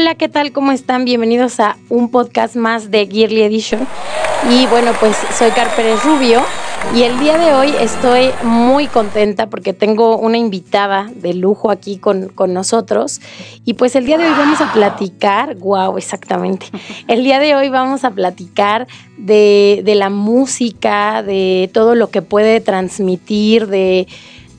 Hola, ¿qué tal? ¿Cómo están? Bienvenidos a un podcast más de Gearly Edition. Y bueno, pues soy Carpérez Rubio y el día de hoy estoy muy contenta porque tengo una invitada de lujo aquí con, con nosotros. Y pues el día de hoy vamos a platicar, wow, exactamente. El día de hoy vamos a platicar de, de la música, de todo lo que puede transmitir, de,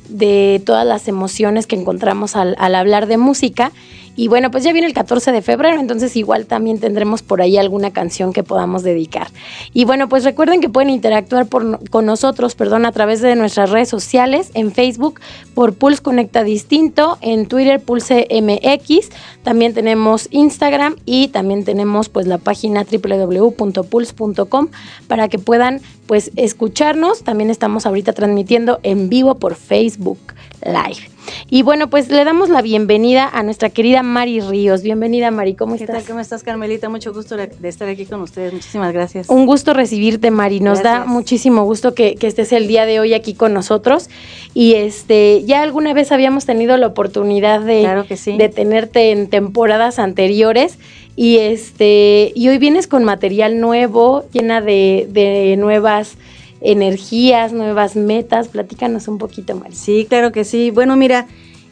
de todas las emociones que encontramos al, al hablar de música. Y bueno, pues ya viene el 14 de febrero, entonces igual también tendremos por ahí alguna canción que podamos dedicar. Y bueno, pues recuerden que pueden interactuar con nosotros, perdón, a través de nuestras redes sociales, en Facebook por Pulse Conecta Distinto, en Twitter Pulse MX, también tenemos Instagram y también tenemos pues la página www.pulse.com para que puedan pues escucharnos. También estamos ahorita transmitiendo en vivo por Facebook Live. Y bueno, pues le damos la bienvenida a nuestra querida Mari Ríos. Bienvenida, Mari, ¿cómo ¿Qué estás? tal? ¿Cómo estás, Carmelita? Mucho gusto de estar aquí con ustedes. Muchísimas gracias. Un gusto recibirte, Mari. Nos da muchísimo gusto que, que estés el día de hoy aquí con nosotros. Y este, ya alguna vez habíamos tenido la oportunidad de, Claro que sí. de tenerte en temporadas anteriores. Y este, y hoy vienes con material nuevo, llena de, de nuevas energías, nuevas metas. Platícanos un poquito, Mari. Sí, claro que sí. Bueno, mira,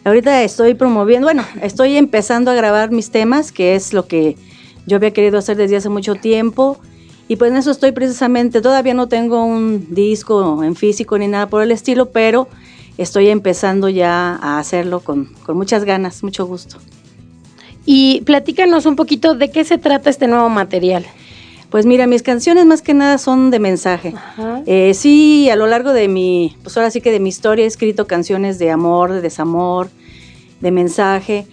ahorita estoy promoviendo, bueno, estoy empezando a grabar mis temas, que es lo que yo había querido hacer desde hace mucho tiempo. Y pues en eso estoy precisamente, todavía no tengo un disco en físico ni nada por el estilo, pero estoy empezando ya a hacerlo con, con muchas ganas, mucho gusto. Y platícanos un poquito de qué se trata este nuevo material. Pues mira, mis canciones más que nada son de mensaje. Ajá. Eh, sí, a lo largo de mi, pues ahora sí que de mi historia he escrito canciones de amor, de desamor, de mensaje,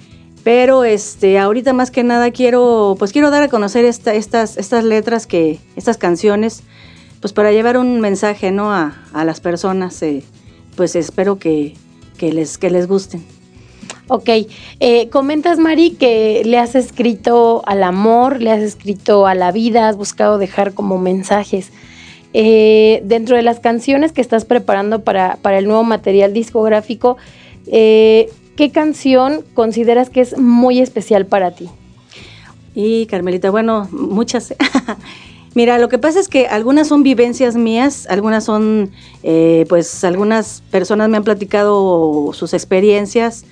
pero este, ahorita más que nada quiero, pues quiero dar a conocer esta- estas, estas letras que, estas canciones, pues para llevar un mensaje, ¿no? A, a las personas, eh, pues espero que, que les, que les gusten. Ok, eh, comentas Mari que le has escrito al amor, le has escrito a la vida, has buscado dejar como mensajes. Eh, dentro de las canciones que estás preparando para, para el nuevo material discográfico, eh, ¿qué canción consideras que es muy especial para ti? Y Carmelita, bueno, muchas. Mira, lo que pasa es que algunas son vivencias mías, algunas son, eh, pues algunas personas me han platicado sus experiencias,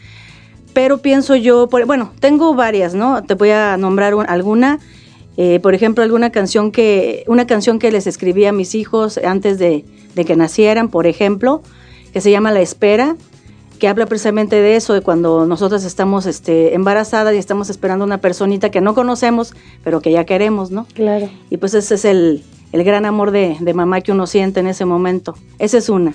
pero pienso yo, por- bueno, tengo varias, ¿no? Te voy a nombrar un- alguna, eh, por ejemplo, alguna canción que, una canción que les escribí a mis hijos antes de, de que nacieran, por ejemplo, que se llama La Espera, que habla precisamente de eso, de cuando nosotras estamos este, embarazadas y estamos esperando una personita que no conocemos, pero que ya queremos, ¿no? Claro. Y pues ese es el, el gran amor de, de mamá que uno siente en ese momento. Esa es una.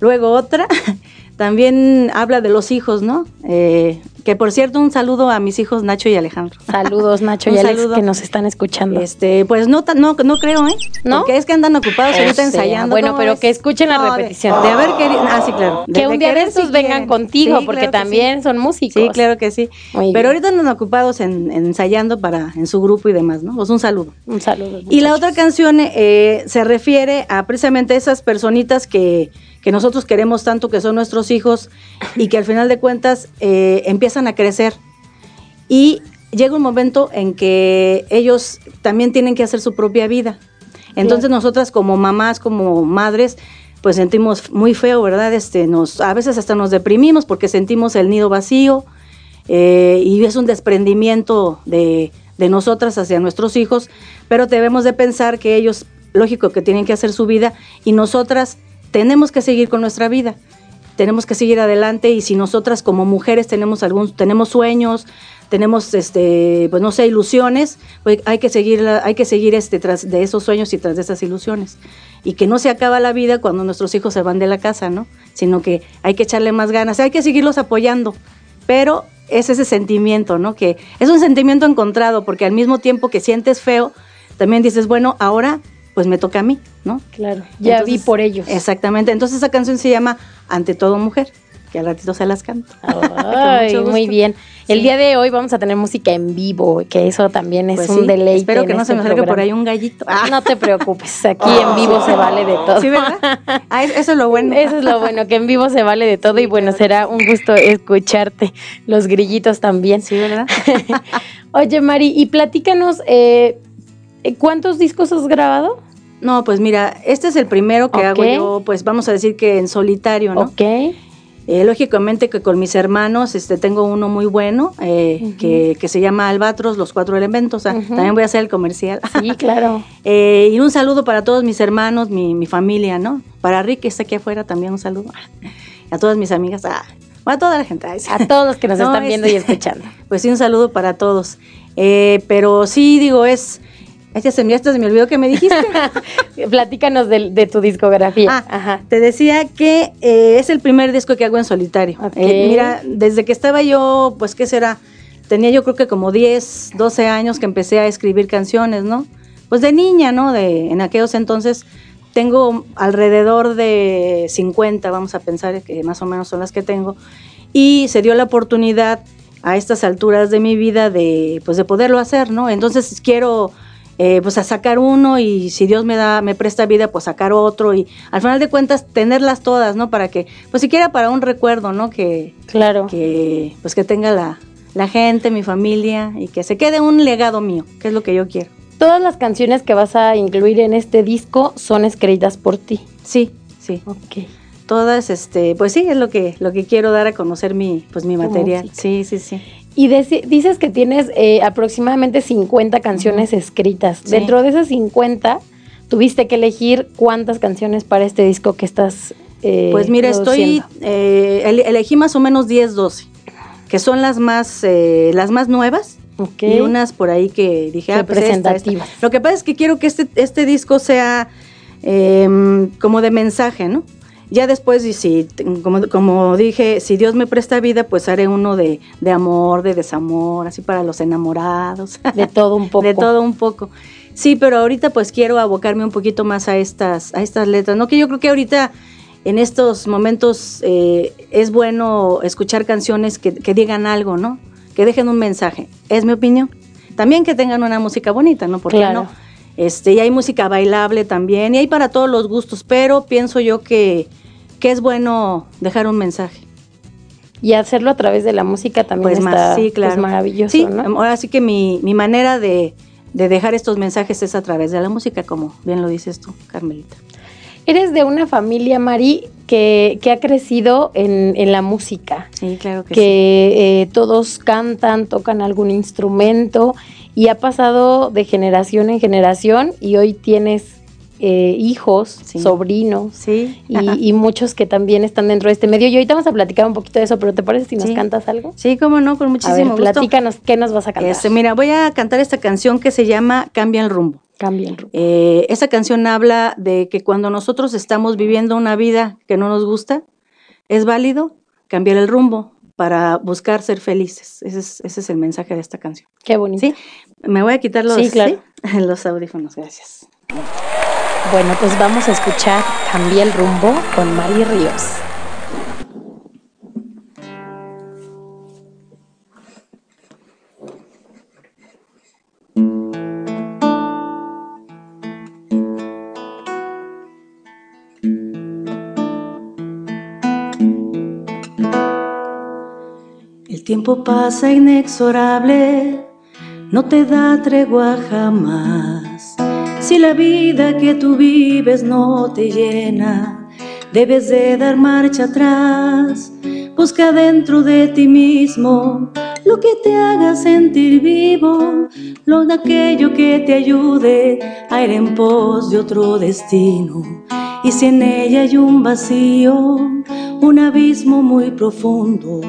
Luego otra, también habla de los hijos, ¿no? Eh, que por cierto, un saludo a mis hijos Nacho y Alejandro. Saludos Nacho y Alex saludo. que nos están escuchando. Este, pues no, no, no creo, ¿eh? ¿No? Porque es que andan ocupados O ahorita sea, ensayando. bueno, ¿cómo pero ves? que escuchen la No, de- repetición. De, haber querido. Ah, sí, claro. que un día de estos sí vengan quieren. contigo, Sí, porque claro que sí. también son músicos. Sí, claro que sí. Muy Pero bien. ahorita andan ocupados en, en ensayando para en su grupo y demás, ¿no? Pues un saludo. Un saludo. Y la otra canción eh, se refiere a precisamente esas personitas que, que nosotros queremos tanto, que son nuestros hijos, y que al final de cuentas eh, empiezan a crecer. Y llega un momento en que ellos también tienen que hacer su propia vida. Entonces nosotras como mamás, como madres, pues sentimos muy feo, ¿verdad? Este, nos, a veces hasta nos deprimimos porque sentimos el nido vacío eh, y es un desprendimiento de, de nosotras hacia nuestros hijos, pero debemos de pensar que ellos, lógico que tienen que hacer su vida y nosotras tenemos que seguir con nuestra vida, tenemos que seguir adelante y si nosotras como mujeres tenemos algún, tenemos sueños, tenemos este, pues no ilusiones, pues hay que seguir, hay que seguir este tras de esos sueños y tras de esas ilusiones. Y que no se acaba la vida cuando nuestros hijos se van de la casa, ¿no? Sino que hay que echarle más ganas, hay que seguirlos apoyando, pero es ese sentimiento, ¿no? Que es un sentimiento encontrado, porque al mismo tiempo que sientes feo, también dices, bueno, ahora pues me toca a mí, ¿no? Claro, ya vi por ellos. Exactamente, entonces esa canción se llama Ante todo mujer, que al ratito se las canto. Ay, muy bien. El día de hoy vamos a tener música en vivo, que eso también es Pues un sí, deleite. Espero que no se este me salga por ahí un gallito. Ah, No te preocupes, aquí en vivo se vale de todo. ¿Sí, verdad? Ah, eso es lo bueno. Eso es lo bueno, que en vivo se vale de todo y bueno, será un gusto escucharte, los grillitos también. Sí, ¿verdad? Oye, Mari, y platícanos, eh, ¿cuántos discos has grabado? No, pues mira, este es el primero que hago yo, pues vamos a decir que en solitario, ¿no? Ok. Eh, lógicamente que con mis hermanos este, tengo uno muy bueno eh, que, que se llama Albatros, los cuatro elementos. También voy a hacer el comercial. Sí, claro. Eh, y un saludo para todos mis hermanos, mi, mi familia, ¿no? Para Rick, que está aquí afuera, también un saludo. A todas mis amigas, ah, a toda la gente. ay, sí. A todos los que nos No, están viendo y este- escuchando. Pues sí, un saludo para todos. Pero sí, digo, es... Ya se me, ya se me olvidó que me dijiste. Platícanos de, de tu discografía. Ah, Ajá. Te decía que eh, es el primer disco que hago en solitario. Ok. Eh, mira, desde que estaba yo, pues, ¿qué será? Tenía yo creo que como 10, 12 años que empecé a escribir canciones, ¿no? Pues de niña, ¿no? De, en aquellos entonces tengo alrededor de 50, vamos a pensar que más o menos son las que tengo. Y se dio la oportunidad a estas alturas de mi vida de, pues, de poderlo hacer, ¿no? Entonces quiero eh, pues a sacar uno y si Dios me da, me presta vida, pues sacar otro y al final de cuentas tenerlas todas, ¿no? Para que, pues siquiera para un recuerdo, ¿no? Que, Claro. que pues que tenga la, la gente, mi familia y que se quede un legado mío, que es lo que yo quiero. Todas las canciones que vas a incluir en este disco son escritas por ti. Sí, sí. Ok. Todas, este, pues sí, es lo que, lo que quiero dar a conocer mi, pues mi material. música. Sí, sí, sí. Y dices que tienes eh, aproximadamente 50 canciones escritas. Sí. Dentro de esas 50, tuviste que elegir cuántas canciones para este disco que estás. eh, Pues mira, estoy, eh, ele- elegí más o menos 10, 12, que son las más, eh, las más nuevas. Y unas por ahí que dije, ah, pues esta, esta. Representativas. Lo que pasa es que quiero que este, este disco sea eh, como de mensaje, ¿no? Ya después, y si, como, como dije, si Dios me presta vida, pues haré uno de, de amor, de desamor, así para los enamorados. De todo un poco. De todo un poco. Sí, pero ahorita pues quiero abocarme un poquito más a estas, a estas letras, ¿no? Que yo creo que ahorita en estos momentos eh, es bueno escuchar canciones que, que digan algo, ¿no? Que dejen un mensaje. Es mi opinión. También que tengan una música bonita, ¿no? Porque Claro. no? Este, y hay música bailable también, y hay para todos los gustos, pero pienso yo que, que es bueno dejar un mensaje. Y hacerlo a través de la música también Pues está más, sí, pues, maravilloso, Sí, ¿no? ahora sí que mi, mi manera de, de dejar estos mensajes es a través de la música, como bien lo dices tú, Carmelita. Eres de una familia, Mari, que, que ha crecido en, en la música. Sí, claro que, que eh, todos cantan, tocan algún instrumento y ha pasado de generación en generación y hoy tienes eh, hijos, Sí. sobrinos sí. Y, y muchos que también están dentro de este medio. Y ahorita vamos a platicar un poquito de eso, pero ¿te parece si nos Sí. cantas algo? sí, cómo no, con A muchísimo ver, gusto. platícanos, ¿qué nos vas a cantar? Este, mira, voy a cantar esta canción que se llama Cambia el rumbo. Cambia el rumbo. Eh, esa canción habla de que cuando nosotros estamos viviendo una vida que no nos gusta, es válido cambiar el rumbo para buscar ser felices. Ese es, ese es el mensaje de esta canción. Qué bonito. Sí, me voy a quitar los, Sí, claro. ¿sí? los audífonos, gracias. Bueno, pues vamos a escuchar Cambia el rumbo con Mari Ríos. Tiempo pasa inexorable, no te da tregua jamás. Si la vida que tú vives no te llena, debes de dar marcha atrás. Busca dentro de ti mismo lo que te haga sentir vivo, lo de aquello que te ayude a ir en pos de otro destino. Y si en ella hay un vacío, un abismo muy profundo,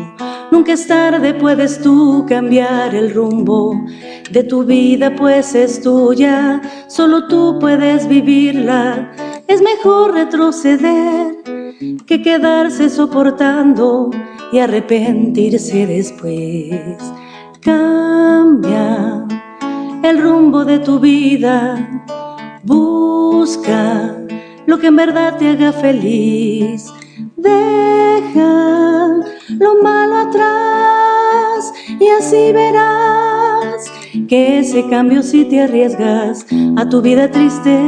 nunca es tarde, puedes tú cambiar el rumbo de tu vida, pues es tuya, solo tú puedes vivirla. Es mejor retroceder que quedarse soportando y arrepentirse después. Cambia el rumbo de tu vida, busca lo que en verdad te haga feliz. Deja lo malo atrás y así verás que ese cambio si te arriesgas a tu vida triste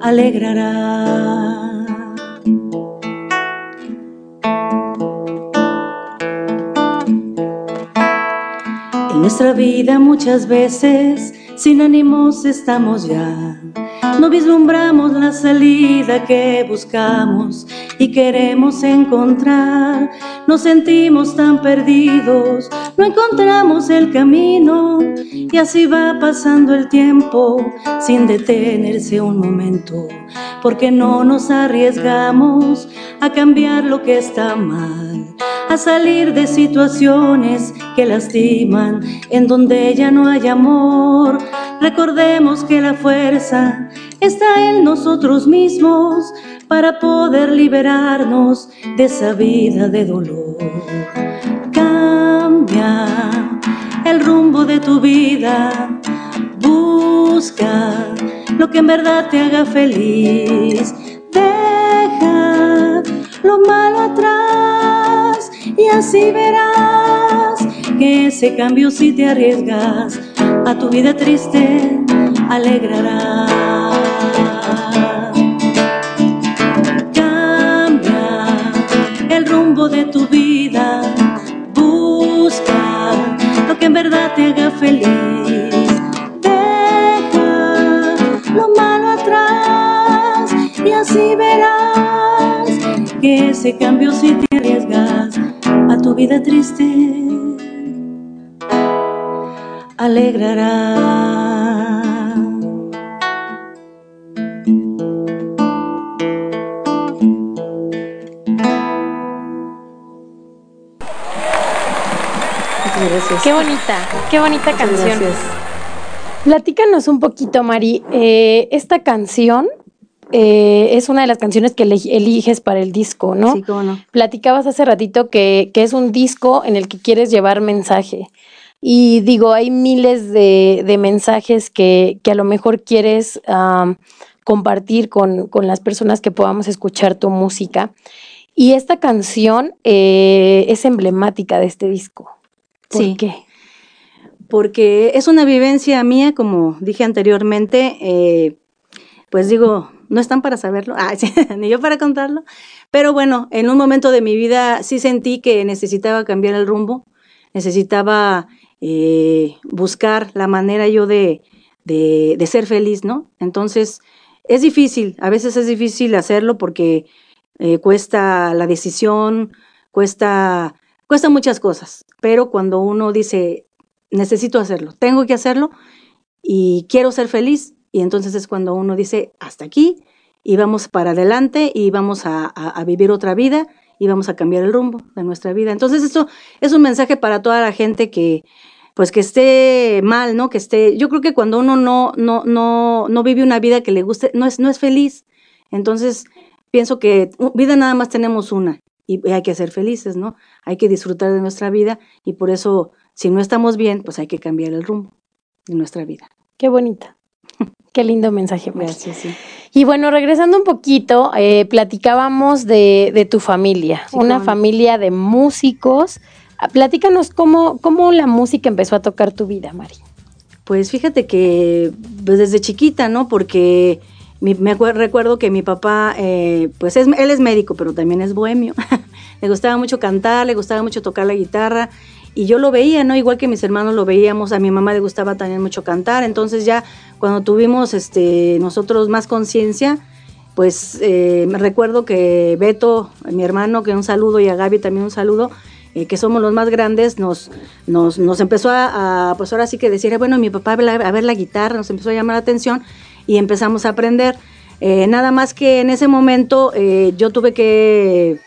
alegrará. En nuestra vida muchas veces sin ánimos estamos ya. No vislumbramos la salida que buscamos y queremos encontrar. Nos sentimos tan perdidos, no encontramos el camino y así va pasando el tiempo sin detenerse un momento, porque no nos arriesgamos a cambiar lo que está mal, a salir de situaciones que lastiman, en donde ya no hay amor. Recordemos que la fuerza está en nosotros mismos para poder liberarnos de esa vida de dolor. Cambia el rumbo de tu vida, busca lo que en verdad te haga feliz. Deja lo malo atrás y así verás que ese cambio si te arriesgas a tu vida triste alegrará. Cambia el rumbo de tu vida, busca lo que en verdad te haga feliz. Deja lo malo atrás y así verás que ese cambio alegrará. Qué bonita, qué bonita Muchas canción. gracias. Platícanos un poquito, Mari. eh, esta canción eh, es una de las canciones que eli- eliges para el disco, ¿no? Sí, cómo no. Platicabas hace ratito que, que es un disco en el que quieres llevar mensaje. Y digo, hay miles de, de mensajes que, que a lo mejor quieres compartir con, con las personas que podamos escuchar tu música. Y esta canción eh, es emblemática de este disco. ¿Por Sí. qué? porque es una vivencia mía, como dije anteriormente, eh, pues digo, no están para saberlo, ah, sí, ni yo para contarlo, pero bueno, en un momento de mi vida sí sentí que necesitaba cambiar el rumbo, necesitaba eh, buscar la manera yo de, de, ser feliz, ¿no? Entonces, es difícil, a veces es difícil hacerlo porque eh, cuesta la decisión, cuesta, cuesta muchas cosas, pero cuando uno dice, necesito hacerlo, tengo que hacerlo y quiero ser feliz. Y entonces es cuando uno dice, hasta aquí, y vamos para adelante y vamos a- a vivir otra vida y vamos a cambiar el rumbo de nuestra vida. Entonces esto es un mensaje para toda la gente que pues que esté mal, ¿no? Que esté, yo creo que cuando uno no, no, no, no vive una vida que le guste, no es, no es feliz. Entonces, pienso que vida nada más tenemos una y hay que ser felices, ¿no? Hay que disfrutar de nuestra vida y por eso si no estamos bien, pues hay que cambiar el rumbo de nuestra vida. Qué bonita. Qué lindo mensaje. Gracias, sí. Y bueno, regresando un poquito, eh, platicábamos de, de tu familia, Sí, una familia de músicos. Ah, Platícanos cómo, cómo la música empezó a tocar tu vida, Mari. Pues fíjate que pues desde chiquita, ¿no? Porque mi- me recuerdo que mi papá, eh, pues es, él es médico, pero también es bohemio. le gustaba mucho cantar, le gustaba mucho tocar la guitarra. Y yo lo veía, ¿no? Igual que mis hermanos lo veíamos, a mi mamá le gustaba también mucho cantar. Entonces ya cuando tuvimos este, nosotros más conciencia, pues eh, me recuerdo que Beto, mi hermano, que un saludo, y a Gaby también un saludo, eh, que somos los más grandes, nos, nos, nos empezó a, a, pues ahora sí que decir, bueno, mi papá a ver, la, a ver la guitarra, nos empezó a llamar la atención y empezamos a aprender. Eh, nada más que en ese momento yo tuve que,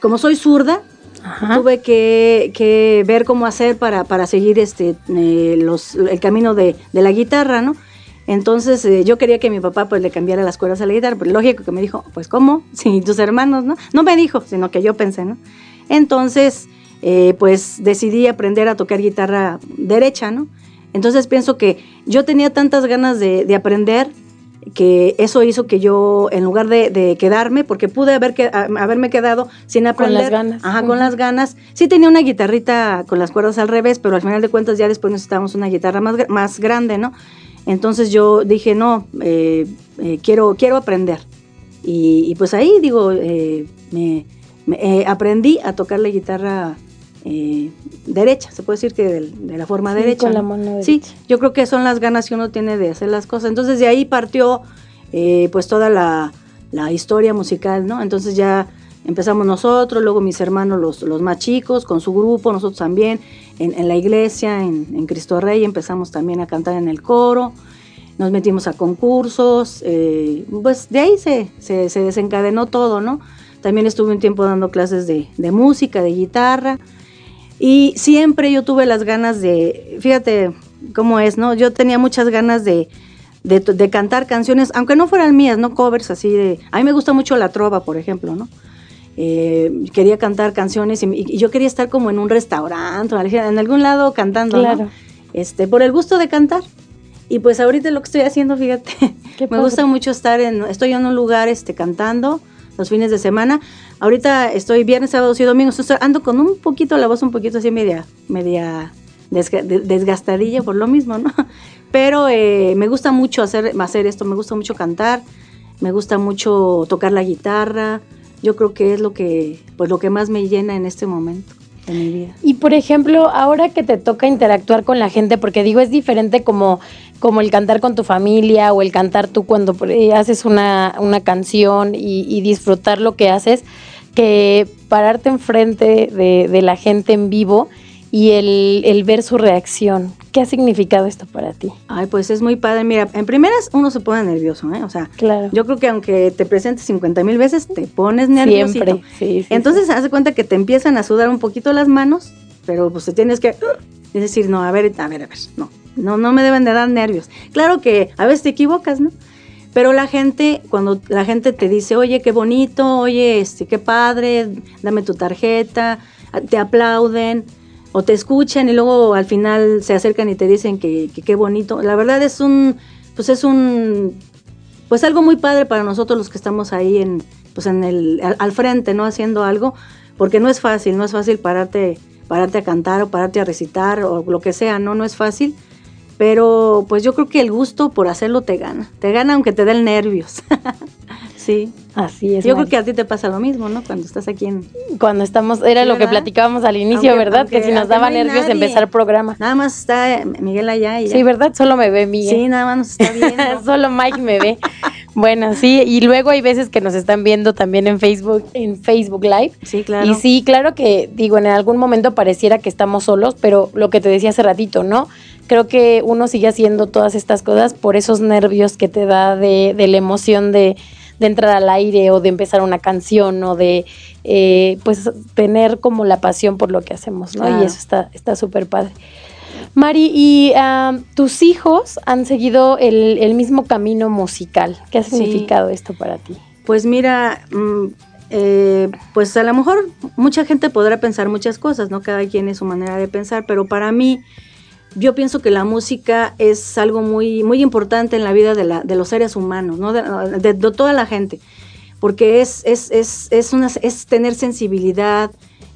como soy zurda, Ajá. tuve que, que ver cómo hacer para, para seguir este, los, el camino de, de la guitarra, ¿no? Entonces eh, yo quería que mi papá pues le cambiara las cuerdas a la guitarra, pero lógico que me dijo, pues ¿cómo? Sí, tus hermanos, ¿no? No me dijo, sino que yo pensé, ¿no? Entonces eh, pues decidí aprender a tocar guitarra derecha, ¿no? Entonces pienso que yo tenía tantas ganas de, aprender que eso hizo que yo, en lugar de, quedarme, porque pude haber que, haberme quedado sin aprender. Con las ganas. Ajá, con las ganas. Sí tenía una guitarrita con las cuerdas al revés, pero al final de cuentas ya después necesitábamos una guitarra más, más grande, ¿no? Entonces yo dije, no, eh, eh, quiero, quiero aprender. Y, pues ahí, digo, eh, me, aprendí a tocar la guitarra derecha, se puede decir que de, la forma derecha. Con la mano Sí, yo creo que son las ganas que uno tiene de hacer las cosas. Entonces de ahí partió pues toda la, la historia musical, ¿no? Entonces ya Empezamos nosotros, luego mis hermanos los, los más chicos con su grupo, nosotros también en, la iglesia, en, Cristo Rey, empezamos también a cantar en el coro, nos metimos a concursos, eh, pues de ahí se, se, desencadenó todo, ¿no? También estuve un tiempo dando clases de, música, de guitarra, y siempre yo tuve las ganas de, fíjate cómo es, ¿no? Yo tenía muchas ganas de, de, de, cantar canciones, aunque no fueran mías, no covers así de... A mí me gusta mucho la trova, por ejemplo, ¿no? Eh, quería cantar canciones y, yo quería estar como en un restaurante, en algún lado cantando, este, por el gusto de cantar. Y pues ahorita lo que estoy haciendo, fíjate, me gusta mucho estar en, estoy en un lugar este, cantando los fines de semana. Ahorita estoy viernes, sábados y domingos, ando con un poquito la voz un poquito así media, media desgastadilla por lo mismo, ¿no? Pero eh, me gusta mucho hacer, hacer esto, me gusta mucho cantar, me gusta mucho tocar la guitarra, yo creo que es lo que, pues lo que más me llena en este momento de mi vida. Y por ejemplo, ahora que te toca interactuar con la gente, porque digo, es diferente como, como el cantar con tu familia o el cantar tú cuando eh, haces una, una canción y, disfrutar lo que haces, que pararte enfrente de, de la gente en vivo y el, el, ver su reacción. ¿Qué ha significado esto para ti? Ay, pues es muy padre. Mira, en primeras uno se pone nervioso, ¿eh? O sea, claro. yo creo que aunque te presentes 50 mil veces, te pones nervioso. Siempre, sí, Entonces, haz de cuenta que te empiezan a sudar un poquito las manos, pero pues te tienes que uh, decir, no, a ver, a ver, a ver, no, no, no me deben de dar nervios. Claro que a veces te equivocas, ¿no? Pero la gente, cuando la gente te dice, oye, qué bonito, oye, este, qué padre, dame tu tarjeta, te aplauden, o te escuchan y luego al final se acercan y te dicen que qué bonito. La verdad es un, pues es un, pues algo muy padre para nosotros los que estamos ahí en, pues en el, al, frente, ¿no? Haciendo algo, porque no es fácil, no es fácil pararte, pararte a cantar o pararte a recitar o lo que sea, ¿no? No es fácil. Pero pues yo creo que el gusto por hacerlo te gana. Te gana aunque te den nervios. sí. Así es. Yo creo que a ti te pasa lo mismo, ¿no? Cuando estás aquí en... Cuando estamos, era lo que platicábamos al inicio, ¿verdad? que si nos daba nervios empezar programa. Nada más está Miguel allá y Sí, ¿verdad? Solo me ve Miguel. Sí, nada más nos está viendo. Solo Mike me ve. bueno, sí, y luego hay veces que nos están viendo también en Facebook, en Facebook Live. Sí, claro. Y sí, claro que, digo, en algún momento pareciera que estamos solos, pero lo que te decía hace ratito, ¿no? Creo que uno sigue haciendo todas estas cosas por esos nervios que te da de, de la emoción de de entrar al aire o de empezar una canción o de eh, pues tener como la pasión por lo que hacemos, ¿no? Y eso está está súper padre. Mari, ¿y tus hijos han seguido el, mismo camino musical? ¿Qué ha significado esto para ti? Pues mira, mm, eh, pues a lo mejor mucha gente podrá pensar muchas cosas, ¿no? Cada quien es su manera de pensar, pero para mí yo pienso que la música es algo muy, muy importante en la vida de, la, de los seres humanos, ¿no? de, toda la gente, porque es, es, es, es, una, tener sensibilidad,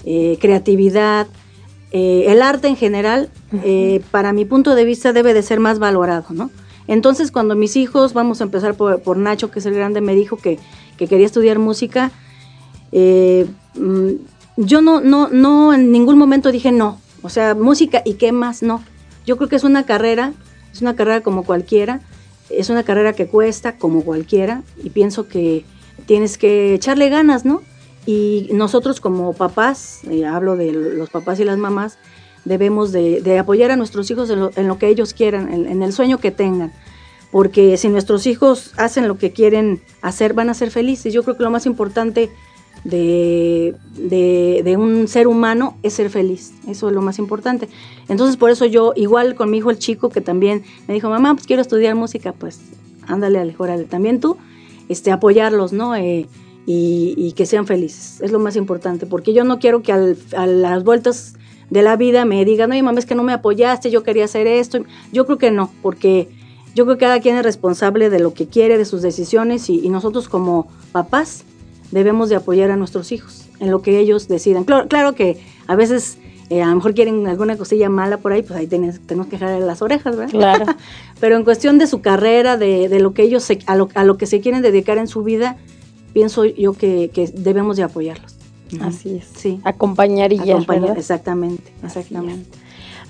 eh, creatividad. Eh, el arte en general, eh, para mi punto de vista, debe de ser más valorado, ¿no? Entonces, cuando mis hijos, vamos a empezar por, Nacho, que es el grande, me dijo que, que quería estudiar música, mm, yo no, no, no en ningún momento dije no. O sea, música y qué más, no. Yo creo que es una carrera, es una carrera como cualquiera, es una carrera que cuesta como cualquiera y pienso que tienes que echarle ganas, ¿no? Y nosotros como papás, eh, hablo de los papás y las mamás, debemos de, apoyar a nuestros hijos en lo, que ellos quieran, en, el sueño que tengan. Porque si nuestros hijos hacen lo que quieren hacer, van a ser felices. Yo creo que lo más importante de, de, un ser humano es ser feliz. Eso es lo más importante. Entonces, por eso yo, igual con mi hijo el chico, que también me dijo, mamá, pues quiero estudiar música, pues ándale, órale, también tú, este, apoyarlos, ¿no? Eh, y, que sean felices. Es lo más importante, porque yo no quiero que a las vueltas de la vida me digan, oye, mamá, es que no me apoyaste, yo quería hacer esto. Yo creo que no, porque yo creo que cada quien es responsable de lo que quiere, de sus decisiones, y, nosotros como papás debemos de apoyar a nuestros hijos en lo que ellos decidan. Claro, claro que a veces eh, a lo mejor quieren alguna cosilla mala por ahí, pues ahí tenemos, tenemos que jalar las orejas, ¿verdad? Claro. Pero en cuestión de su carrera, de, de lo que ellos, a, lo, a lo que se quieren dedicar en su vida, pienso yo que, debemos de apoyarlos. Así es. Sí. Acompañar y Acompañar, Exactamente, exactamente.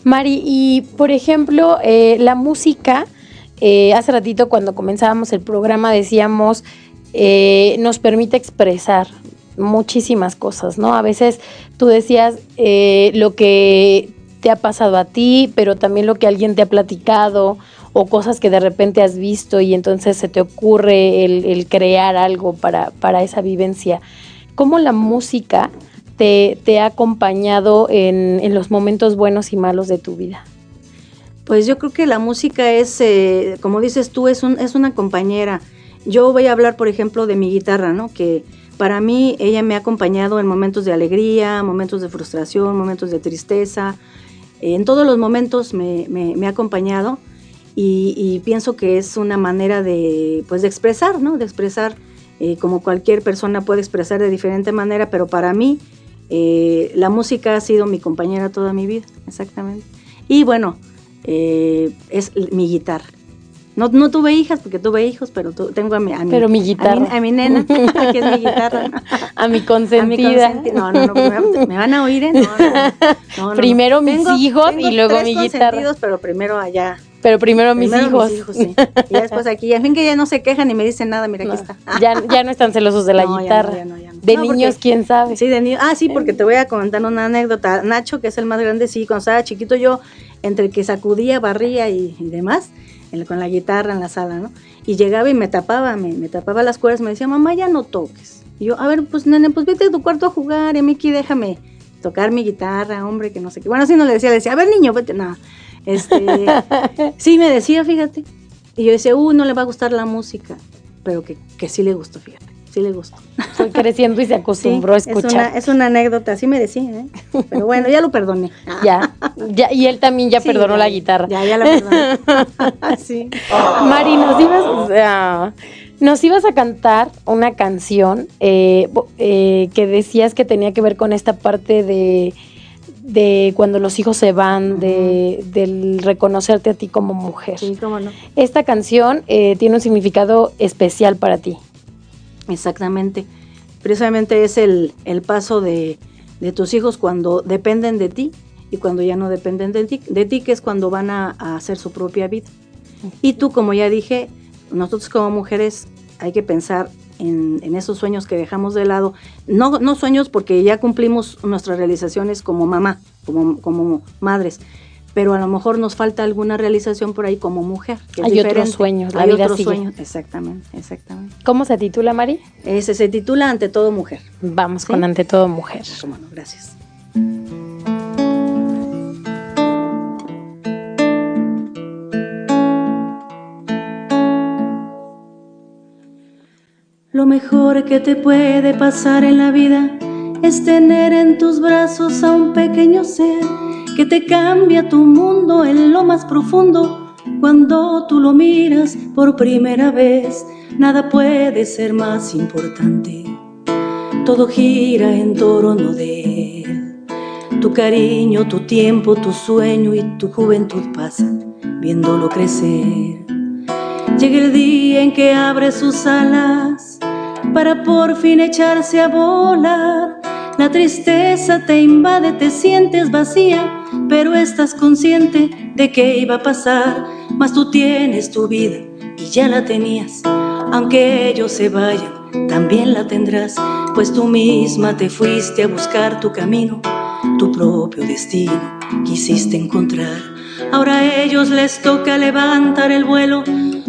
Mari, y por ejemplo, eh, la música, eh, hace ratito cuando comenzábamos el programa decíamos, eh, nos permite expresar muchísimas cosas, ¿no? A veces tú decías lo que te ha pasado a ti, pero también lo que alguien te ha platicado o cosas que de repente has visto y entonces se te ocurre el, crear algo para, para, esa vivencia. ¿Cómo la música te, ha acompañado en, los momentos buenos y malos de tu vida? Pues yo creo que la música es, eh, como dices tú, es, un, es una compañera. Yo voy a hablar, por ejemplo, de mi guitarra, ¿no? Que para mí ella me ha acompañado en momentos de alegría, momentos de frustración, momentos de tristeza. En todos los momentos me, ha acompañado y, pienso que es una manera de, pues, de expresar, ¿no? De expresar eh, como cualquier persona puede expresar de diferente manera, pero para mí eh, la música ha sido mi compañera toda mi vida, exactamente. Y bueno, eh, es mi guitarra. No, no tuve hijas porque tuve hijos, pero tengo a mi, a pero mi guitarra. A mi, nena, que es mi guitarra. a mi consentida. No, no, no, me van a oír, ¿eh? No, primero mis hijos y luego mi guitarra. pero primero allá pero primero, mis hijos. sí. Y después aquí, al fin que ya no se quejan ni me dicen nada, mira, aquí está. Ya, ya no están celosos de la guitarra. De niños, quién sabe. Sí, de niños. Ah, sí, porque te voy a comentar una anécdota. Nacho, que es el más grande, sí, cuando estaba chiquito yo, entre que sacudía, barría y, demás, con la guitarra en la sala, ¿no? Y llegaba y me tapaba, me, me tapaba las cuerdas, me decía, mamá, ya no toques. Y yo, a ver, pues nene, pues vete a tu cuarto a jugar, y Miki, déjame tocar mi guitarra, hombre, que no sé qué. Bueno, así no le decía, le decía, a ver, niño, vete, nada. Este, sí, me decía, fíjate. Y yo decía, uh, no le va a gustar la música, pero que, que sí le gustó, fíjate. Sí le gustó. Fue creciendo y se acostumbró a escuchar. Es una, anécdota, así me decía, ¿eh? Pero bueno, ya lo perdoné. Ya, ya, y él también ya perdonó la guitarra. Ya, ya la perdoné. sí. Mari, nos ibas, nos ibas a cantar una canción eh, eh, que decías que tenía que ver con esta parte de de cuando los hijos se van, de, del reconocerte a ti como mujer. Sí, cómo no. Esta canción eh, tiene un significado especial para ti. Exactamente. Precisamente es el, paso de, tus hijos cuando dependen de ti y cuando ya no dependen de ti, de ti que es cuando van a, hacer su propia vida. Y tú, como ya dije, nosotros como mujeres hay que pensar en, esos sueños que dejamos de lado. No, no sueños porque ya cumplimos nuestras realizaciones como mamá, como, como madres, pero a lo mejor nos falta alguna realización por ahí como mujer. Hay otros sueños, la Hay vida otros sueños, exactamente, exactamente. ¿Cómo se titula, Mari? Ese se titula Ante todo mujer. Vamos con Ante todo mujer. Cómo no, gracias. Lo mejor que te puede pasar en la vida es tener en tus brazos a un pequeño ser que te cambia tu mundo en lo más profundo. Cuando tú lo miras por primera vez, nada puede ser más importante. Todo gira en torno de él. Tu cariño, tu tiempo, tu sueño y tu juventud pasan viéndolo crecer. Llega el día en que abre sus alas para por fin echarse a volar. La tristeza te invade, te sientes vacía, pero estás consciente de que iba a pasar. Mas tú tienes tu vida y ya la tenías. Aunque ellos se vayan, también la tendrás, pues tú misma te fuiste a buscar tu camino, tu propio destino quisiste encontrar. Ahora a ellos les toca levantar el vuelo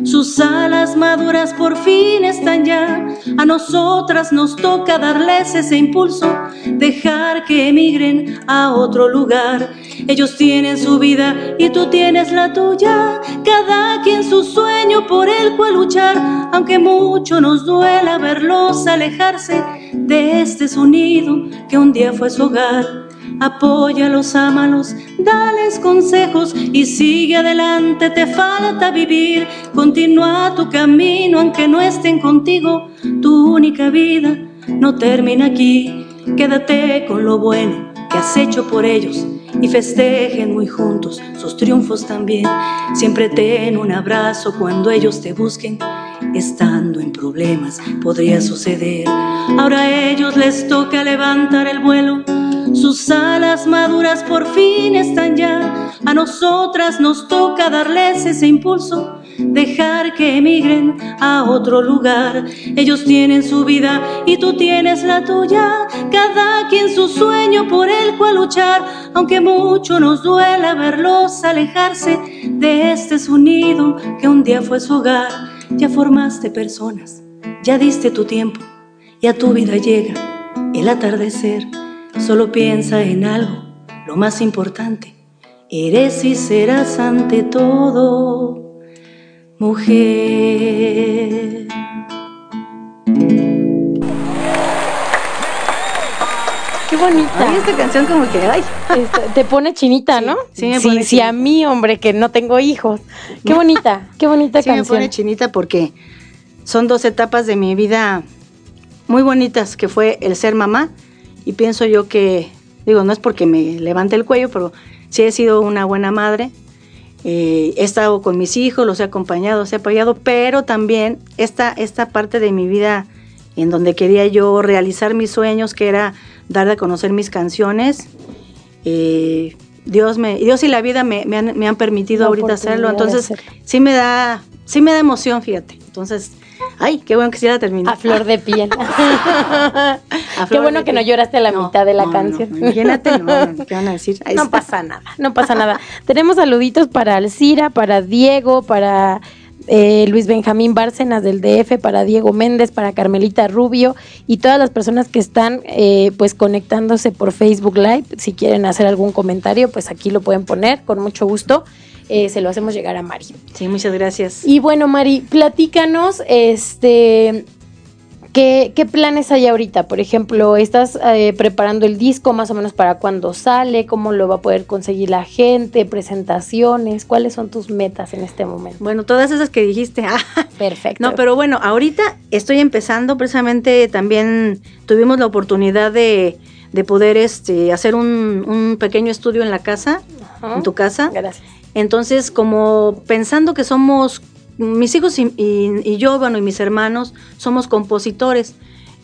sus alas maduras por fin están ya. A nosotras nos toca darles ese impulso, dejar que emigren a otro lugar. Ellos tienen su vida y tú tienes la tuya. Cada quien su sueño por el cual luchar, aunque mucho nos duela verlos alejarse de este sonido que un día fue su hogar. Apóyalos, ámalos, dales consejos y sigue adelante, te falta vivir. Continúa tu camino aunque no estén contigo, tu única vida no termina aquí. Quédate con lo bueno que has hecho por ellos y festejen muy juntos sus triunfos también. Siempre ten un abrazo cuando ellos te busquen. Estando en problemas podría suceder. Ahora a ellos les toca levantar el vuelo sus alas maduras por fin están ya. A nosotras nos toca darles ese impulso, dejar que emigren a otro lugar. Ellos tienen su vida y tú tienes la tuya. Cada quien su sueño por el cual luchar, aunque mucho nos duela verlos alejarse de este su nido que un día fue su hogar. Ya formaste personas, ya diste tu tiempo y a tu vida llega el atardecer Solo piensa en algo, lo más importante. Eres y serás ante todo mujer. Qué bonita. esta canción como que, ay. Este, te pone chinita, ¿no? Sí, me pone sí, a mí, hombre, que no tengo hijos. Qué bonita, qué bonita sí me canción. pone chinita porque son dos etapas de mi vida muy bonitas, que fue el ser mamá y pienso yo que, digo, no es porque me levante el cuello, pero sí he sido una buena madre. Eh, he estado con mis hijos, los he acompañado, los he apoyado, pero también esta, esta parte de mi vida en donde quería yo realizar mis sueños, que era dar a conocer mis canciones, eh, Dios, me, Dios y la vida me, han, permitido ahorita hacerlo, entonces sí me da, sí me da emoción, fíjate. Entonces, Ay, qué bueno que sí la terminé. A flor de piel. qué bueno que no lloraste a la mitad de la canción. No, imagínate, no, ¿qué van a decir? no pasa nada, no pasa nada. Tenemos saluditos para Alcira, para Diego, para eh, Luis Benjamín Bárcenas del DF, para Diego Méndez, para Carmelita Rubio y todas las personas que están eh, pues conectándose por Facebook Live. Si quieren hacer algún comentario, pues aquí lo pueden poner con mucho gusto. Eh, se lo hacemos llegar a Mari. Sí, muchas gracias. Y bueno, Mari, platícanos, este, ¿qué, planes hay ahorita? Por ejemplo, ¿estás eh, preparando el disco más o menos para cuándo sale? ¿Cómo lo va a poder conseguir la gente? ¿Presentaciones? ¿Cuáles son tus metas en este momento? Bueno, todas esas que dijiste. Ah, Perfecto. No, pero bueno, ahorita estoy empezando, precisamente también tuvimos la oportunidad de, poder este, hacer un, pequeño estudio en la casa, en tu casa. Gracias. Entonces, como pensando que somos, mis hijos y, yo, bueno, y mis hermanos, somos compositores,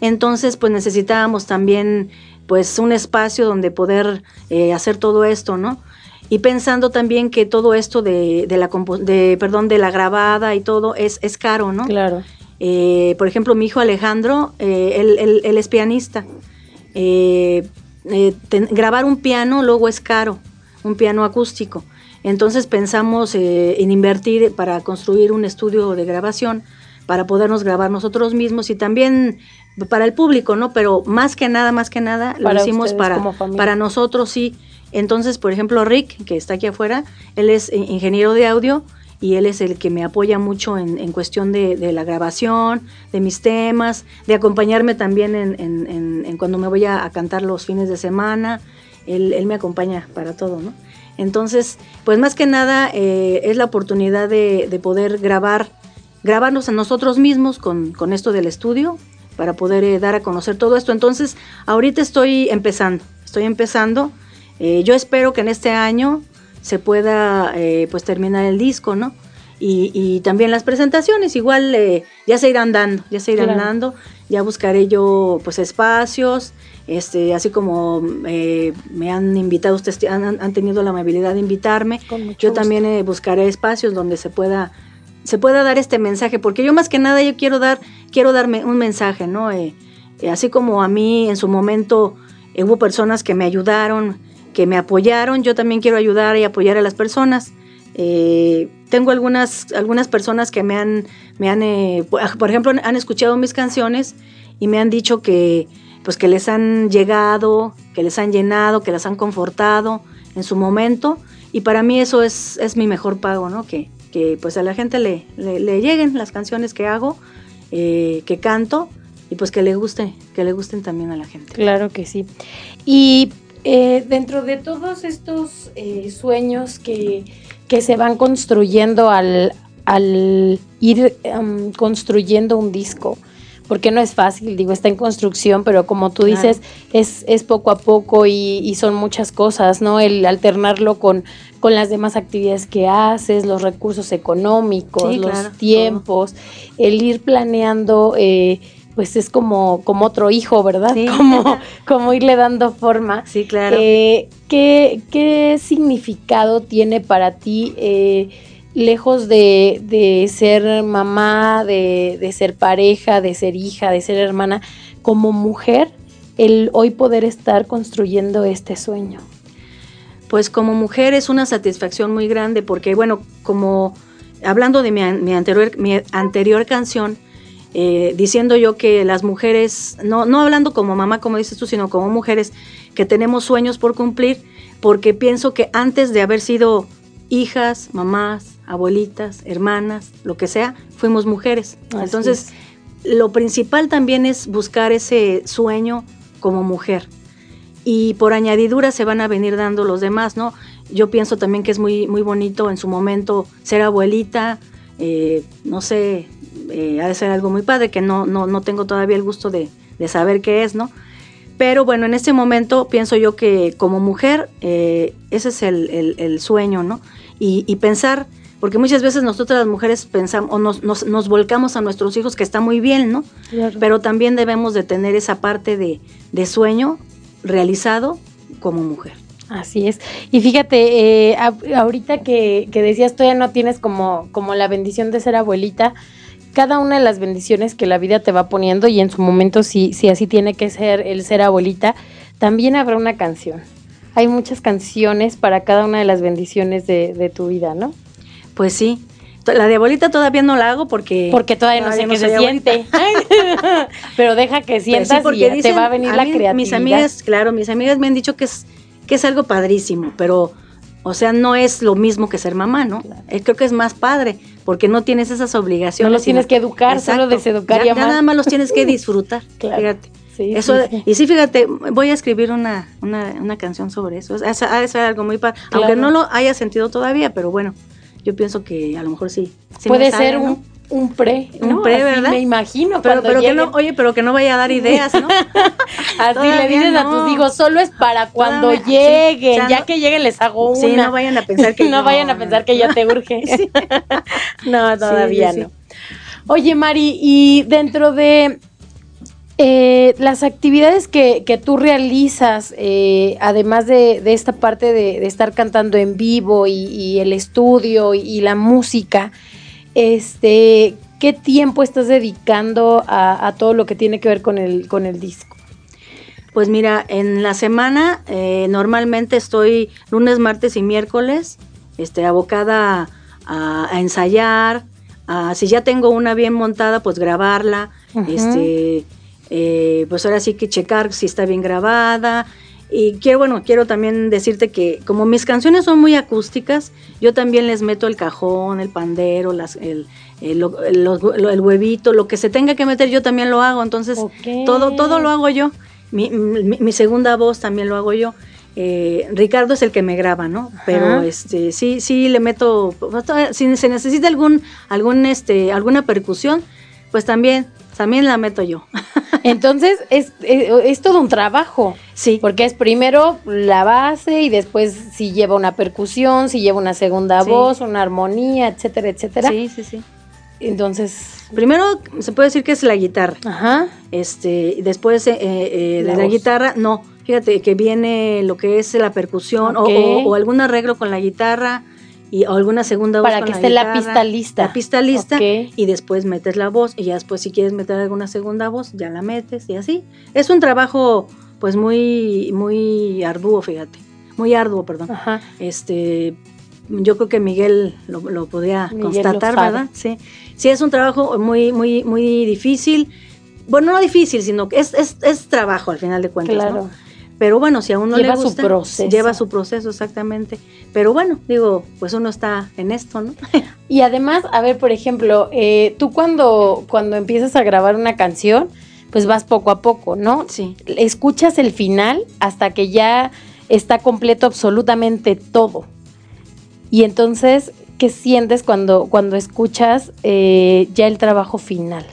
entonces pues necesitábamos también pues un espacio donde poder eh, hacer todo esto, ¿no? Y pensando también que todo esto de, la de, perdón, de la grabada y todo es, es caro, ¿no? Claro. Eh, por ejemplo, mi hijo Alejandro, eh, él, él, es pianista. grabar un piano luego es caro, un piano acústico. Entonces pensamos eh, en invertir para construir un estudio de grabación para podernos grabar nosotros mismos y también para el público, ¿no? Pero más que nada, más que nada, lo hicimos para, para nosotros, sí. Entonces, por ejemplo, Rick, que está aquí afuera, él es ingeniero de audio y él es el que me apoya mucho en, cuestión de, la grabación, de mis temas, de acompañarme también en, cuando me voy a, cantar los fines de semana. Él, él me acompaña para todo, ¿no? Entonces, pues más que nada eh, es la oportunidad de, poder grabar, grabarnos a nosotros mismos con, esto del estudio para poder eh, dar a conocer todo esto. Entonces, ahorita estoy empezando, estoy empezando. Eh, yo espero que en este año se pueda pues terminar el disco, ¿no? Y, también las presentaciones, igual ya se irán dando, ya se irán dando, ya buscaré yo pues espacios, este, así como eh, me han invitado, ustedes han, tenido la amabilidad de invitarme, yo también eh, buscaré espacios donde se pueda, se pueda dar este mensaje, porque yo más que nada yo quiero dar, quiero darme un mensaje, ¿no? Eh, así como a mí en su momento hubo personas que me ayudaron, que me apoyaron, yo también quiero ayudar y apoyar a las personas. Tengo algunas, algunas personas que me han, me han por ejemplo, han escuchado mis canciones y me han dicho que, pues que les han llegado, que les han llenado, que las han confortado. en su momento y para mí eso es, es mi mejor pago, ¿no? Que, que pues a la gente le, le, lleguen las canciones que hago, eh, que canto y pues que le guste, que le gusten también a la gente. Claro que sí. Y eh, dentro de todos estos eh, sueños que, que, se van construyendo al, al ir em, construyendo un disco, porque no es fácil, digo, está en construcción, pero como tú dices, es, es poco a poco y, son muchas cosas, ¿no? El alternarlo con, con las demás actividades que haces, los recursos económicos, los tiempos, el ir planeando, eh, pues es como, como otro hijo, ¿verdad? Como, como irle dando forma. Sí, claro. Eh, ¿qué, ¿qué, significado tiene para ti? Eh, lejos de, ser mamá, de, ser pareja, de ser hija, de ser hermana, como mujer, el hoy poder estar construyendo este sueño? Pues como mujer es una satisfacción muy grande porque, bueno, como hablando de mi, anterior, mi anterior canción, eh, diciendo yo que las mujeres, no, no hablando como mamá, como dices tú, sino como mujeres que tenemos sueños por cumplir, porque pienso que antes de haber sido hijas, mamás, abuelitas, hermanas, lo que sea, fuimos mujeres. Entonces, lo principal también es buscar ese sueño como mujer. Y por añadidura se van a venir dando los demás, ¿no? Yo pienso también que es muy, muy bonito en su momento ser abuelita, eh, no sé, eh, ha de ser algo muy padre, que no, no, no tengo todavía el gusto de, saber qué es, ¿no? Pero bueno, en este momento pienso yo que como mujer eh, ese es el, sueño, ¿no? Y, y, pensar porque muchas veces nosotras las mujeres pensamos o nos, nos, volcamos a nuestros hijos, que está muy bien, ¿no? Pero también debemos de tener esa parte de, sueño realizado como mujer. Así es. Y fíjate, eh, ahorita que, que, decías, ya no tienes como, como la bendición de ser abuelita, cada una de las bendiciones que la vida te va poniendo, y en su momento si, si así tiene que ser el ser abuelita, también habrá una canción. Hay muchas canciones para cada una de las bendiciones de, de tu vida, ¿no? Pues sí. La de abuelita todavía no la hago porque... Porque todavía, no sé qué se siente. Pero deja que sientas y te va a venir la creatividad. Mis amigas, claro, mis amigas me han dicho que es, que es algo padrísimo, pero... O sea, no es lo mismo que ser mamá, ¿no? Eh, creo que es más padre, porque no tienes esas obligaciones. No los tienes que educar, solo deseducar ya, ya nada más los tienes que disfrutar, fíjate. eso, Y sí, fíjate, voy a escribir una, una, una canción sobre eso. De ser algo muy padre, aunque no lo haya sentido todavía, pero bueno, yo pienso que a lo mejor sí. Puede ser un, un pre, un pre, ¿verdad? Me imagino. Pero, pero que no, oye, pero que no vaya a dar ideas, ¿no? Así le dices a tus hijos, solo es para cuando lleguen, ya, que lleguen les hago una. Sí, no vayan a pensar que no, vayan a pensar que ya te urge. no, todavía no. Oye, Mari, y dentro de eh, las actividades que, que tú realizas, eh, además de, esta parte de, estar cantando en vivo y, el estudio y, la música, este, ¿qué tiempo estás dedicando a, todo lo que tiene que ver con el, con el disco? Pues mira, en la semana eh, normalmente estoy lunes, martes y miércoles este, abocada a, ensayar, si ya tengo una bien montada, pues grabarla, este eh, pues ahora sí que checar si está bien grabada. Y quiero, bueno, quiero también decirte que como mis canciones son muy acústicas, yo también les meto el cajón, el pandero, las, el, el, huevito, lo que se tenga que meter, yo también lo hago. Entonces, todo, todo lo hago yo. Mi, mi, segunda voz también lo hago yo. Eh, Ricardo es el que me graba, ¿no? Pero este sí, sí le meto, pues, si se necesita algún, algún, este, alguna percusión, pues también también la meto yo. Entonces es, es, todo un trabajo. Sí. Porque es primero la base y después si lleva una percusión, si lleva una segunda voz, una armonía, etcétera, etcétera. Sí, sí, sí. Entonces. Primero se puede decir que es la guitarra. Ajá. Este, después eh, eh, de la, guitarra, no. Fíjate que viene lo que es la percusión o, o algún arreglo con la guitarra y alguna segunda voz para que esté la, pista lista. la pista lista y después metes la voz y ya después si quieres meter alguna segunda voz ya la metes y así. Es un trabajo pues muy muy arduo fíjate. Muy arduo perdón. Este yo creo que Miguel lo, lo podía constatar verdad sí. Sí es un trabajo muy muy muy difícil. Bueno no difícil sino que es, es, es trabajo al final de cuentas claro. Pero bueno, si a uno Lleva le su gusta, proceso. lleva su proceso exactamente. Pero bueno, digo, pues uno está en esto, ¿no? Y además, a ver, por ejemplo, eh, tú cuando, cuando empiezas a grabar una canción, pues vas poco a poco, ¿no? Sí. Escuchas el final hasta que ya está completo absolutamente todo. Y entonces, ¿qué sientes cuando, cuando escuchas eh, ya el trabajo final?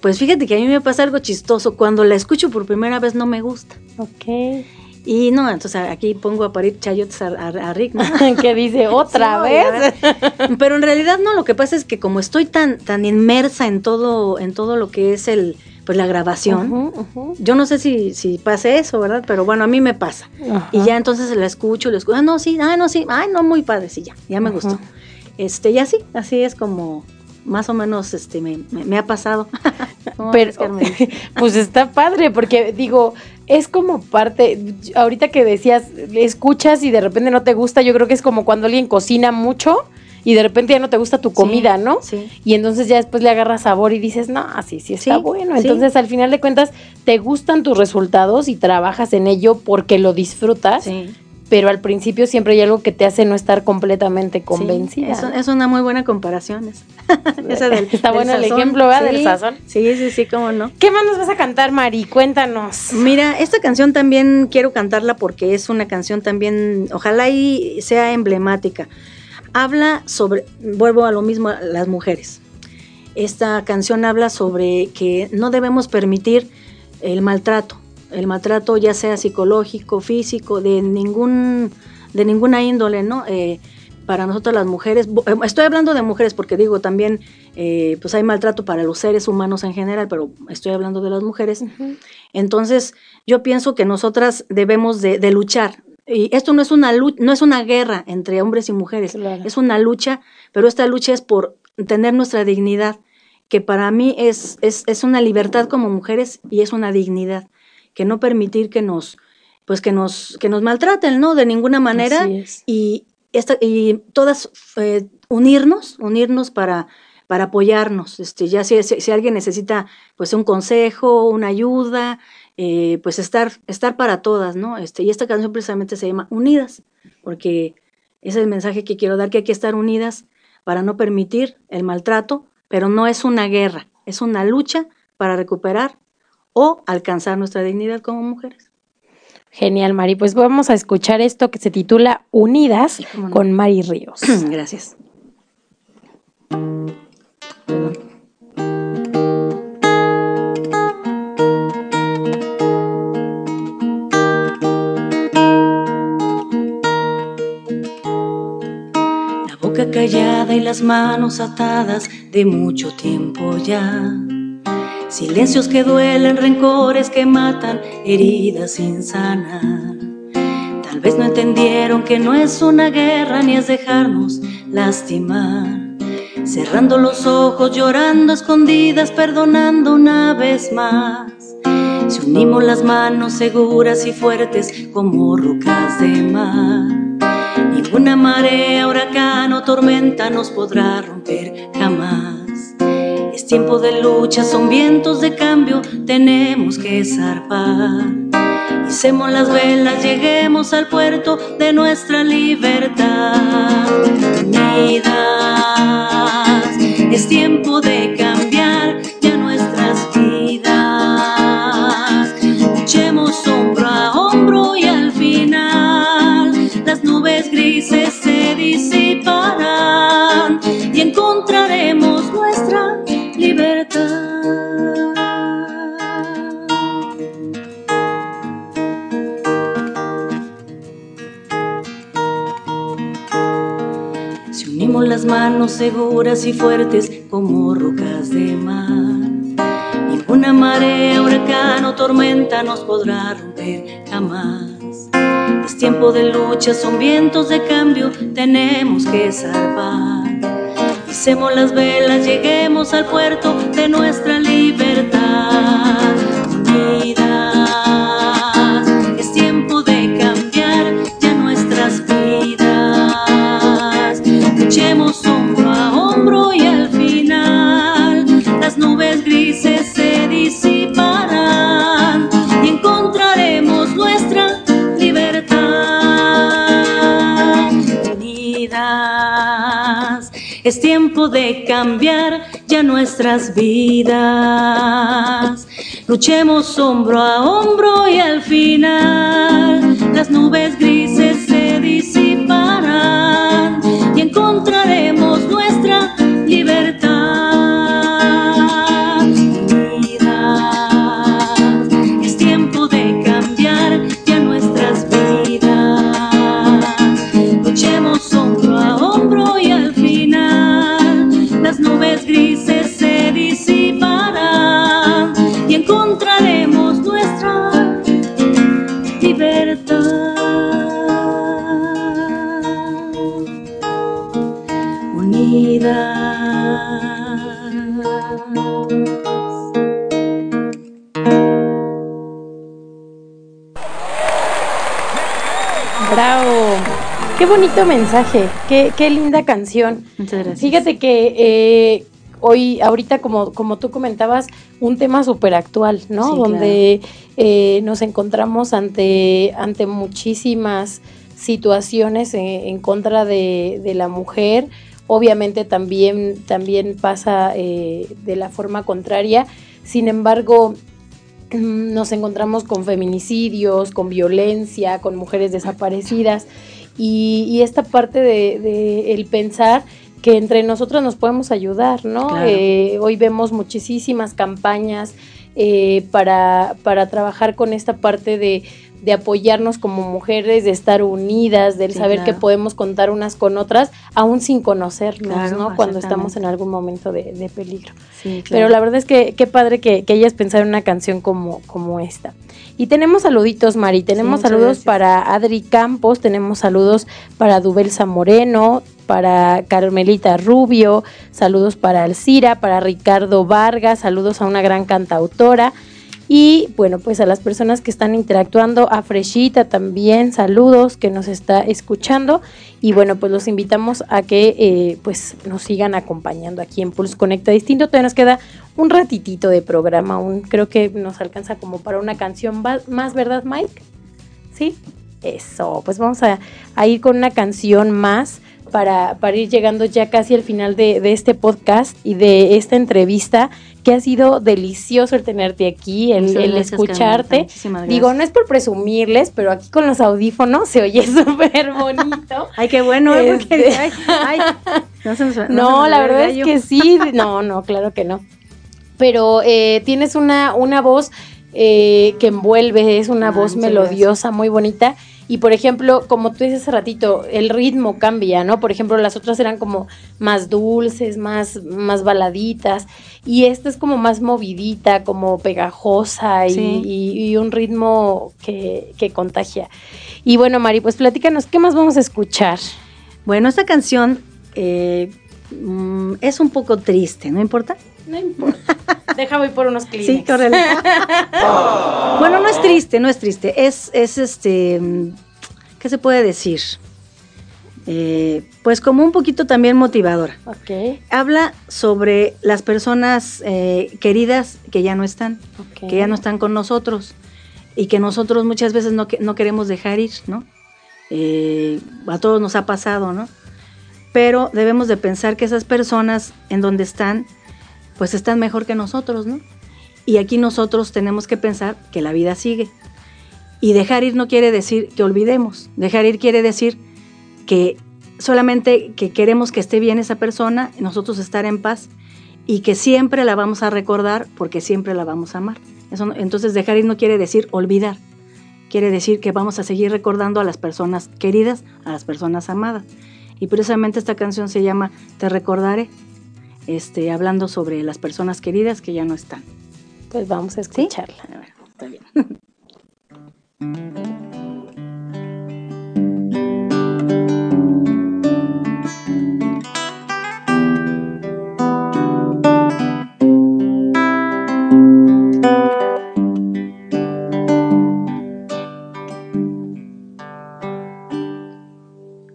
Pues fíjate que a mí me pasa algo chistoso. Cuando la escucho por primera vez no me gusta. Ok. Y no, entonces aquí pongo a parir chayotes a, a- a Rick, ¿no? que dice otra Sí, vez. Pero en realidad no, lo que pasa es que como estoy tan, tan inmersa en todo, en todo lo que es el, pues la grabación, yo no sé si, si pase eso, ¿verdad? Pero bueno, a mí me pasa. Y ya entonces la escucho, la escucho, ah, no, sí, ah, no, sí, ay, no, muy padre, sí, ya, ya me gustó. Este, y así, así es como más o menos este me, me- me ha pasado. ¿Cómo ves, Pero, pues está padre, porque digo, es como parte, ahorita que decías, escuchas y de repente no te gusta, yo creo que es como cuando alguien cocina mucho y de repente ya no te gusta tu comida, ¿no? Sí. Y entonces ya después le agarras sabor y dices, no, así sí está Sí, bueno. sí. Entonces al final de cuentas te gustan tus resultados y trabajas en ello porque lo disfrutas, Sí. Pero al principio siempre hay algo que te hace no estar completamente convencida. Sí, es, una muy buena comparación. esa. Esa del- Está del bueno el ejemplo, ¿verdad? Del Sí, sazón. Sí, sí, sí, cómo no. ¿Qué más nos vas a cantar, Mari? Cuéntanos. Mira, esta canción también quiero cantarla porque es una canción también, ojalá y sea emblemática. Habla sobre, vuelvo a lo mismo, las mujeres. Esta canción habla sobre que no debemos permitir el maltrato, el maltrato ya sea psicológico, físico, de ningún, de ninguna índole, ¿no? Eh, para nosotros las mujeres, eh, estoy hablando de mujeres porque digo también, eh, pues hay maltrato para los seres humanos en general, pero estoy hablando de las mujeres. Entonces, yo pienso que nosotras debemos de, de luchar. Y esto no es una lu- no es una guerra entre hombres y mujeres, Claro. es una lucha, pero esta lucha es por tener nuestra dignidad, que para mí es, es, es una libertad como mujeres y es una dignidad, que no permitir que nos, pues que nos, que nos maltraten, ¿no? De ninguna manera Así es. y, esta, y todas eh, unirnos, unirnos para, para apoyarnos. Este, ya si, si, si alguien necesita pues un consejo, una ayuda, eh, pues estar, estar para todas, ¿no? Este, y esta canción precisamente se llama Unidas, porque ese es el mensaje que quiero dar, que hay que estar unidas para no permitir el maltrato, pero no es una guerra, es una lucha para recuperar o alcanzar nuestra dignidad como mujeres. Genial, Mari. Pues vamos a escuchar esto que se titula Unidas no. con Mari Ríos. Gracias. La boca callada y las manos atadas de mucho tiempo ya. Silencios que duelen, rencores que matan, heridas sin sanar. Tal vez no entendieron que no es una guerra ni es dejarnos lastimar. Cerrando los ojos, llorando escondidas, perdonando una vez más. Si unimos las manos seguras y fuertes como rocas de mar. Ninguna marea, huracán o tormenta nos podrá romper jamás. Es tiempo de lucha, son vientos de cambio, tenemos que zarpar. Hicemos las velas, lleguemos al puerto de nuestra libertad. Unidas, es tiempo de cambiar seguras y fuertes como rocas de mar, ninguna marea, huracán o tormenta nos podrá romper jamás. Es tiempo de lucha, son vientos de cambio, tenemos que zarpar. Hicemos las velas, lleguemos al puerto de nuestra libertad. Cambiar ya nuestras vidas. Luchemos hombro a hombro y al final bonito mensaje, qué, qué linda canción. Muchas gracias. Fíjate que eh, hoy, ahorita, como, como tú comentabas, un tema súper actual, ¿no? Sí, Donde eh, nos encontramos ante, ante muchísimas situaciones en, en contra de, de la mujer. Obviamente también, también pasa eh, de la forma contraria. Sin embargo, mm, nos encontramos con feminicidios, con violencia, con mujeres desaparecidas y, y esta parte de, de el pensar que entre nosotros nos podemos ayudar, ¿no? Claro. Eh, hoy vemos muchísimas campañas eh, para, para trabajar con esta parte de, de apoyarnos como mujeres, de estar unidas, del Sí, saber claro. que podemos contar unas con otras, aún sin conocernos, Claro, ¿no? Cuando estamos en algún momento de, de peligro. Sí, Pero claro. la verdad es que qué padre que, pensado en una canción como, como esta. Y tenemos saluditos, Mari. Tenemos saludos gracias. para Adri Campos, tenemos saludos para Dubelsa Moreno, para Carmelita Rubio, saludos para Alcira, para Ricardo Vargas, saludos a una gran cantautora. Y bueno, pues a las personas que están interactuando, a Freshita también, saludos que nos está escuchando. Y bueno, pues los invitamos a que eh, pues nos sigan acompañando aquí en Pulse Conecta Distinto. Todavía nos queda un ratitito de programa, un, creo que nos alcanza como para una canción más, ¿verdad, Mike? ¿Sí? Eso, pues vamos a, ir con una canción más para, para ir llegando ya casi al final de este podcast y de esta entrevista, que ha sido delicioso el tenerte aquí, el, Muchas el gracias, escucharte. Digo, no es por presumirles, pero aquí con los audífonos se oye súper bonito. Ay, qué bueno, ¿eh? porque Este- ay, ay, no se se la verdad es que sí. No, no, claro que no. Pero eh, tienes una, una voz eh, que envuelve, es una Ah, voz melodiosa, muy bonita. Y por ejemplo, como tú dices hace ratito, el ritmo cambia, ¿no? Por ejemplo, las otras eran como más dulces, más, más baladitas. Y esta es como más movidita, como pegajosa y, Sí. y- y un ritmo que, que contagia. Y bueno, Mari, pues platícanos, ¿qué más vamos a escuchar? Bueno, esta canción eh, mm, es un poco triste, ¿no importa? No importa. Deja voy por unos clientes. Sí, córrele. bueno, no es triste, no es triste. Es, es este, ¿qué se puede decir? Eh, pues como un poquito también motivadora. Ok, Habla sobre las personas eh, queridas que ya no están, que ya no están con nosotros y que nosotros muchas veces no, no queremos dejar ir, ¿no? Eh, a todos nos ha pasado, ¿no? Pero debemos de pensar que esas personas en donde están, pues están mejor que nosotros, ¿no? Y aquí nosotros tenemos que pensar que la vida sigue. Y dejar ir no quiere decir que olvidemos. Dejar ir quiere decir que solamente que queremos que esté bien esa persona, nosotros estar en paz y que siempre la vamos a recordar porque siempre la vamos a amar. Entonces dejar ir no quiere decir olvidar. Quiere decir que vamos a seguir recordando a las personas queridas, a las personas amadas. Y precisamente esta canción se llama Te recordaré, este, hablando sobre las personas queridas que ya no están. Pues vamos a ¿Sí? escucharla. A ver, está bien.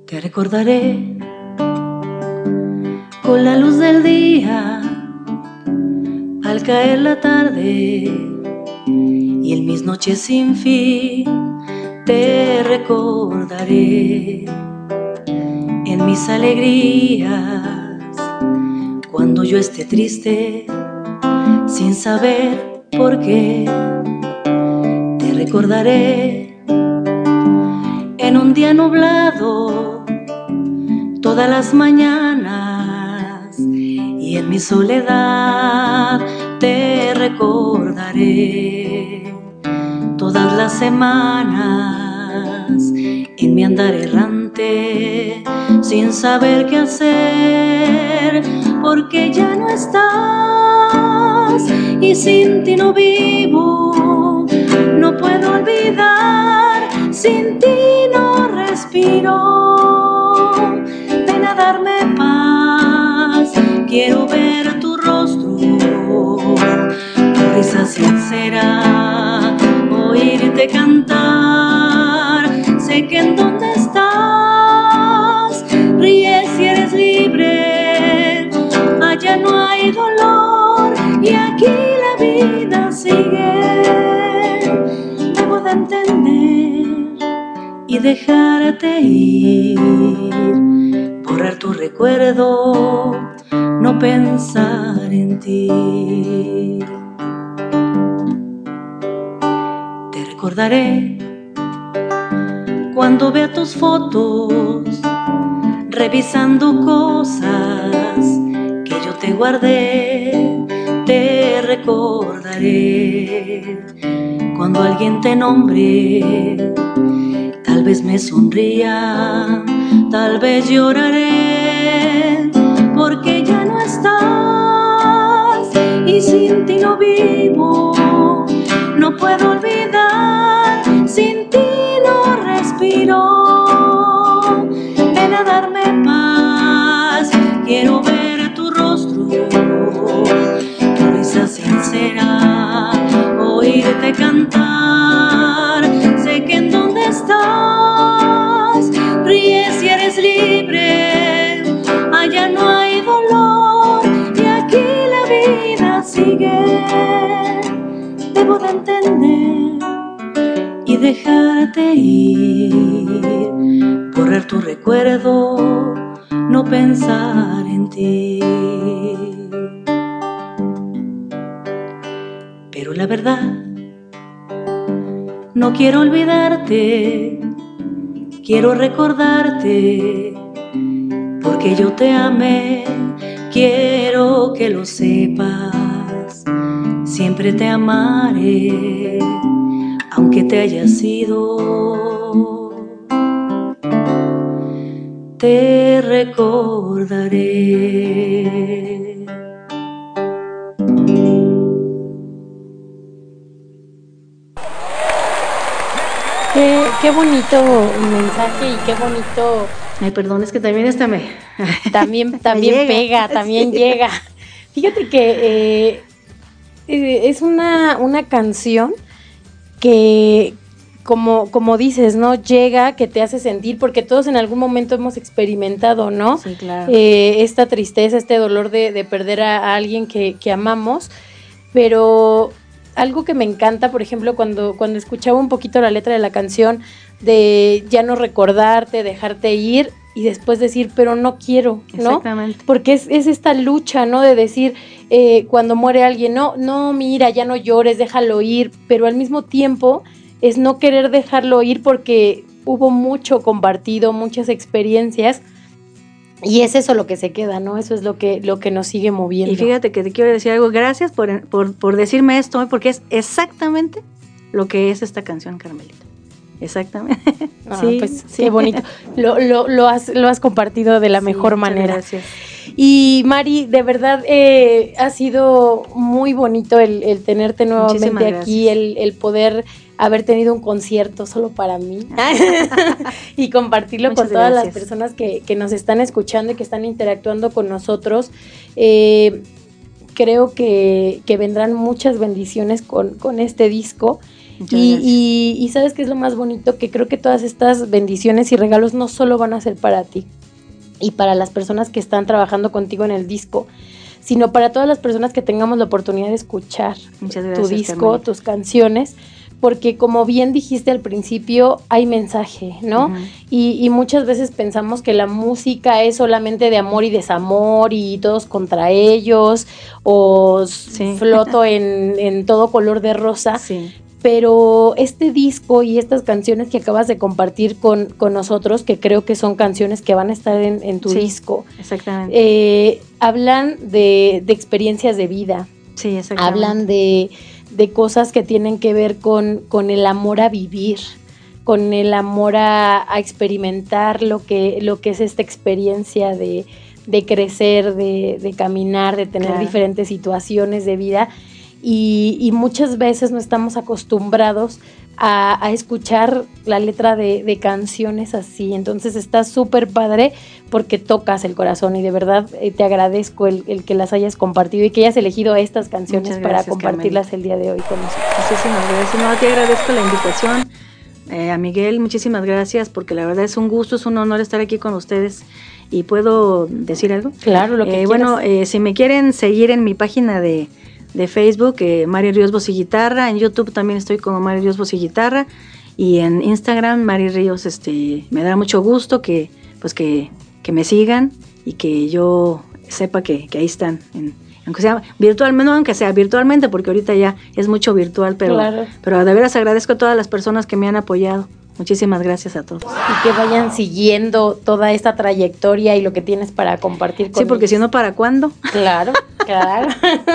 Te recordaré con la luz del día al caer la tarde y en mis noches sin fin te recordaré en mis alegrías. Cuando yo esté triste, sin saber por qué, te recordaré en un día nublado, todas las mañanas, y en mi soledad te recordaré. Todas las semanas en mi andar errante sin saber qué hacer porque ya no estás y sin ti no vivo. No puedo olvidar sin ti no respiro. Ven a darme paz quiero ver tu rostro tu risa sincera oírte cantar. Sé que en donde estás ríes y eres libre. Allá no hay dolor y aquí la vida sigue. Debo de entender y dejarte ir borrar tu recuerdo no pensar en ti te recordaré cuando vea tus fotos, revisando cosas que yo te guardé, te recordaré. Cuando alguien te nombre, tal vez me sonría, tal vez lloraré, porque y sin ti no vivo, no puedo olvidar, sin ti no respiro. Ven a darme paz, quiero recuerdo, no pensar en ti. Pero la verdad, no quiero olvidarte, quiero recordarte, porque yo te amé, quiero que lo sepas, siempre te amaré aunque te haya sido, te recordaré. Qué, qué bonito mensaje y qué bonito. Ay, perdón, es que también esta me. También, también llega, pega, también sí. llega. Fíjate que eh, eh, es una, una canción que, como, como dices, ¿no? Llega, que te hace sentir, porque todos en algún momento hemos experimentado, ¿no? Sí, claro. Eh, esta tristeza, este dolor de, de perder a, a alguien que, que amamos, pero algo que me encanta, por ejemplo, cuando, cuando escuchaba un poquito la letra de la canción, de ya no recordarte, dejarte ir y después decir, pero no quiero, ¿no? Exactamente. Porque es, es esta lucha, ¿no? De decir, eh, cuando muere alguien, no, no, mira, ya no llores, déjalo ir, pero al mismo tiempo es no querer dejarlo ir porque hubo mucho compartido, muchas experiencias. Y es eso lo que se queda, ¿no? Eso es lo que, lo que nos sigue moviendo. Y fíjate que te quiero decir algo, gracias por, por, por decirme esto, porque es exactamente lo que es esta canción, Carmelita. Exactamente. Ah, pues qué bonito. Lo, lo, lo, has, lo has compartido de la Sí, mejor manera. Gracias. Y Mari, de verdad eh, ha sido muy bonito el, el tenerte nuevamente Muchísimas aquí, el, el poder haber tenido un concierto solo para mí y compartirlo Muchas con todas las personas que, que nos están escuchando y que están interactuando con nosotros. Eh, creo que, que vendrán muchas bendiciones con, con este disco. Y, y- y sabes que es lo más bonito, que creo que todas estas bendiciones y regalos no solo van a ser para ti y para las personas que están trabajando contigo en el disco, sino para todas las personas que tengamos la oportunidad de escuchar tu disco, tus canciones, porque como bien dijiste al principio, hay mensaje, ¿no? y, muchas veces pensamos que la música es solamente de amor y desamor y todos contra ellos, o floto en, en, todo color de rosa. Sí pero este disco y estas canciones que acabas de compartir con, nosotros, que creo que son canciones que van a estar en, tu disco, exactamente. Eh, hablan de, experiencias de vida. Sí, exactamente. Hablan de, cosas que tienen que ver con, con, el amor a vivir, con el amor a, experimentar lo que, lo que es esta experiencia de, crecer, de, caminar, de tener diferentes situaciones de vida. Y, muchas veces no estamos acostumbrados a, escuchar la letra de, canciones así. Entonces está súper padre porque tocas el corazón y de verdad eh, te agradezco el, que las hayas compartido y que hayas elegido estas canciones para compartirlas el día de hoy con nosotros. Muchísimas gracias. No, te agradezco la invitación. Eh, a Miguel, muchísimas gracias porque la verdad es un gusto, es un honor estar aquí con ustedes. ¿Y puedo decir algo? Claro, lo que eh, Bueno, si me quieren seguir en mi página de de Facebook, eh, Mari Ríos Voz y Guitarra. En YouTube también estoy como Mari Ríos Voz y Guitarra. Y en Instagram, Mari Ríos, este, me da mucho gusto que, pues que, que me sigan y que yo sepa que, que ahí están, aunque sea virtualmente, no aunque sea virtualmente, porque ahorita ya es mucho virtual, pero, pero de veras agradezco a todas las personas que me han apoyado. Muchísimas gracias a todos. Y que vayan siguiendo toda esta trayectoria y lo que tienes para compartir con Sí, porque si no, ¿para cuándo? Claro, claro.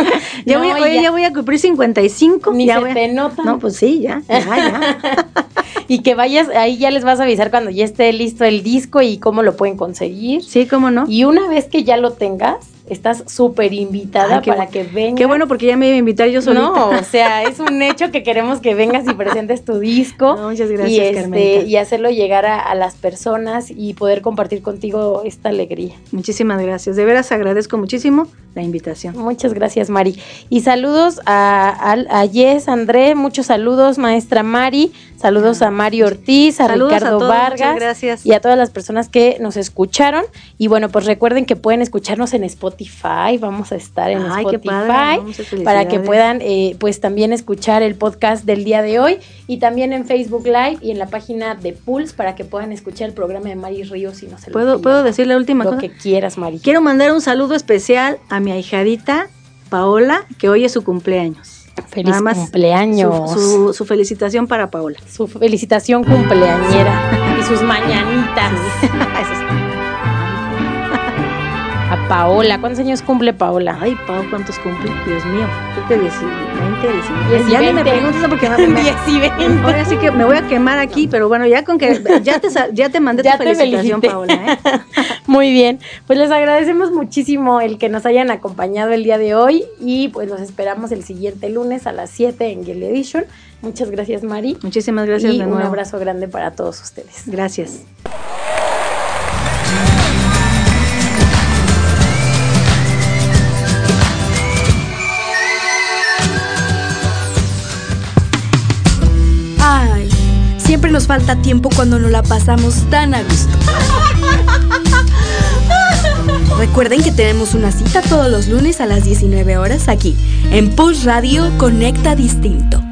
ya, voy, oye, ya... voy a cumplir 55. Ni ya se te nota. No, pues sí, ya, ya, ya. y que vayas, ahí ya les vas a avisar cuando ya esté listo el disco y cómo lo pueden conseguir. Sí, cómo no. Y una vez que ya lo tengas, estás súper invitada para que vengas. Qué bueno, porque ya me iba a invitar yo solita. No, o sea, es un hecho que queremos que vengas y presentes tu disco. muchas gracias, y, este, y hacerlo llegar a, las personas y poder compartir contigo esta alegría. Muchísimas gracias. De veras agradezco muchísimo la invitación. Muchas gracias, Mari. Y saludos a, a, Yes, André, muchos saludos, maestra Mari. Saludos a Mario Ortiz, a Ricardo Vargas gracias. y a todas las personas que nos escucharon. Y bueno, pues recuerden que pueden escucharnos en Spotify. Vamos a estar en Spotify para que puedan eh, pues también escuchar el podcast del día de hoy y también en Facebook Live y en la página de Pulse para que puedan escuchar el programa de Mari Ríos y no se ¿Puedo, ¿Puedo decir la última lo cosa? que quieras, Mari. Quiero mandar un saludo especial a mi ahijadita Paola, que hoy es su cumpleaños. Feliz cumpleaños. Su, felicitación para Paola. Su felicitación cumpleañera y sus mañanitas. A Paola, ¿cuántos años cumple Paola? Ay, Pau, ¿cuántos cumple? Dios mío, creo que 20, 19. Ya me preguntas porque me, me, 10 y 20. Ahora sí que me voy a quemar aquí, pero bueno, ya con que ya te, ya te mandé tu felicitación, Paola. ¿eh? Muy bien, pues les agradecemos muchísimo el que nos hayan acompañado el día de hoy y pues los esperamos el siguiente lunes a las 7 en Gale Edition. Muchas gracias, Mari. Muchísimas gracias. Y un abrazo grande para todos ustedes. Gracias. Nos falta tiempo cuando nos la pasamos tan a gusto. Recuerden que tenemos una cita todos los lunes a las 19 horas aquí, en Push Radio Conecta Distinto.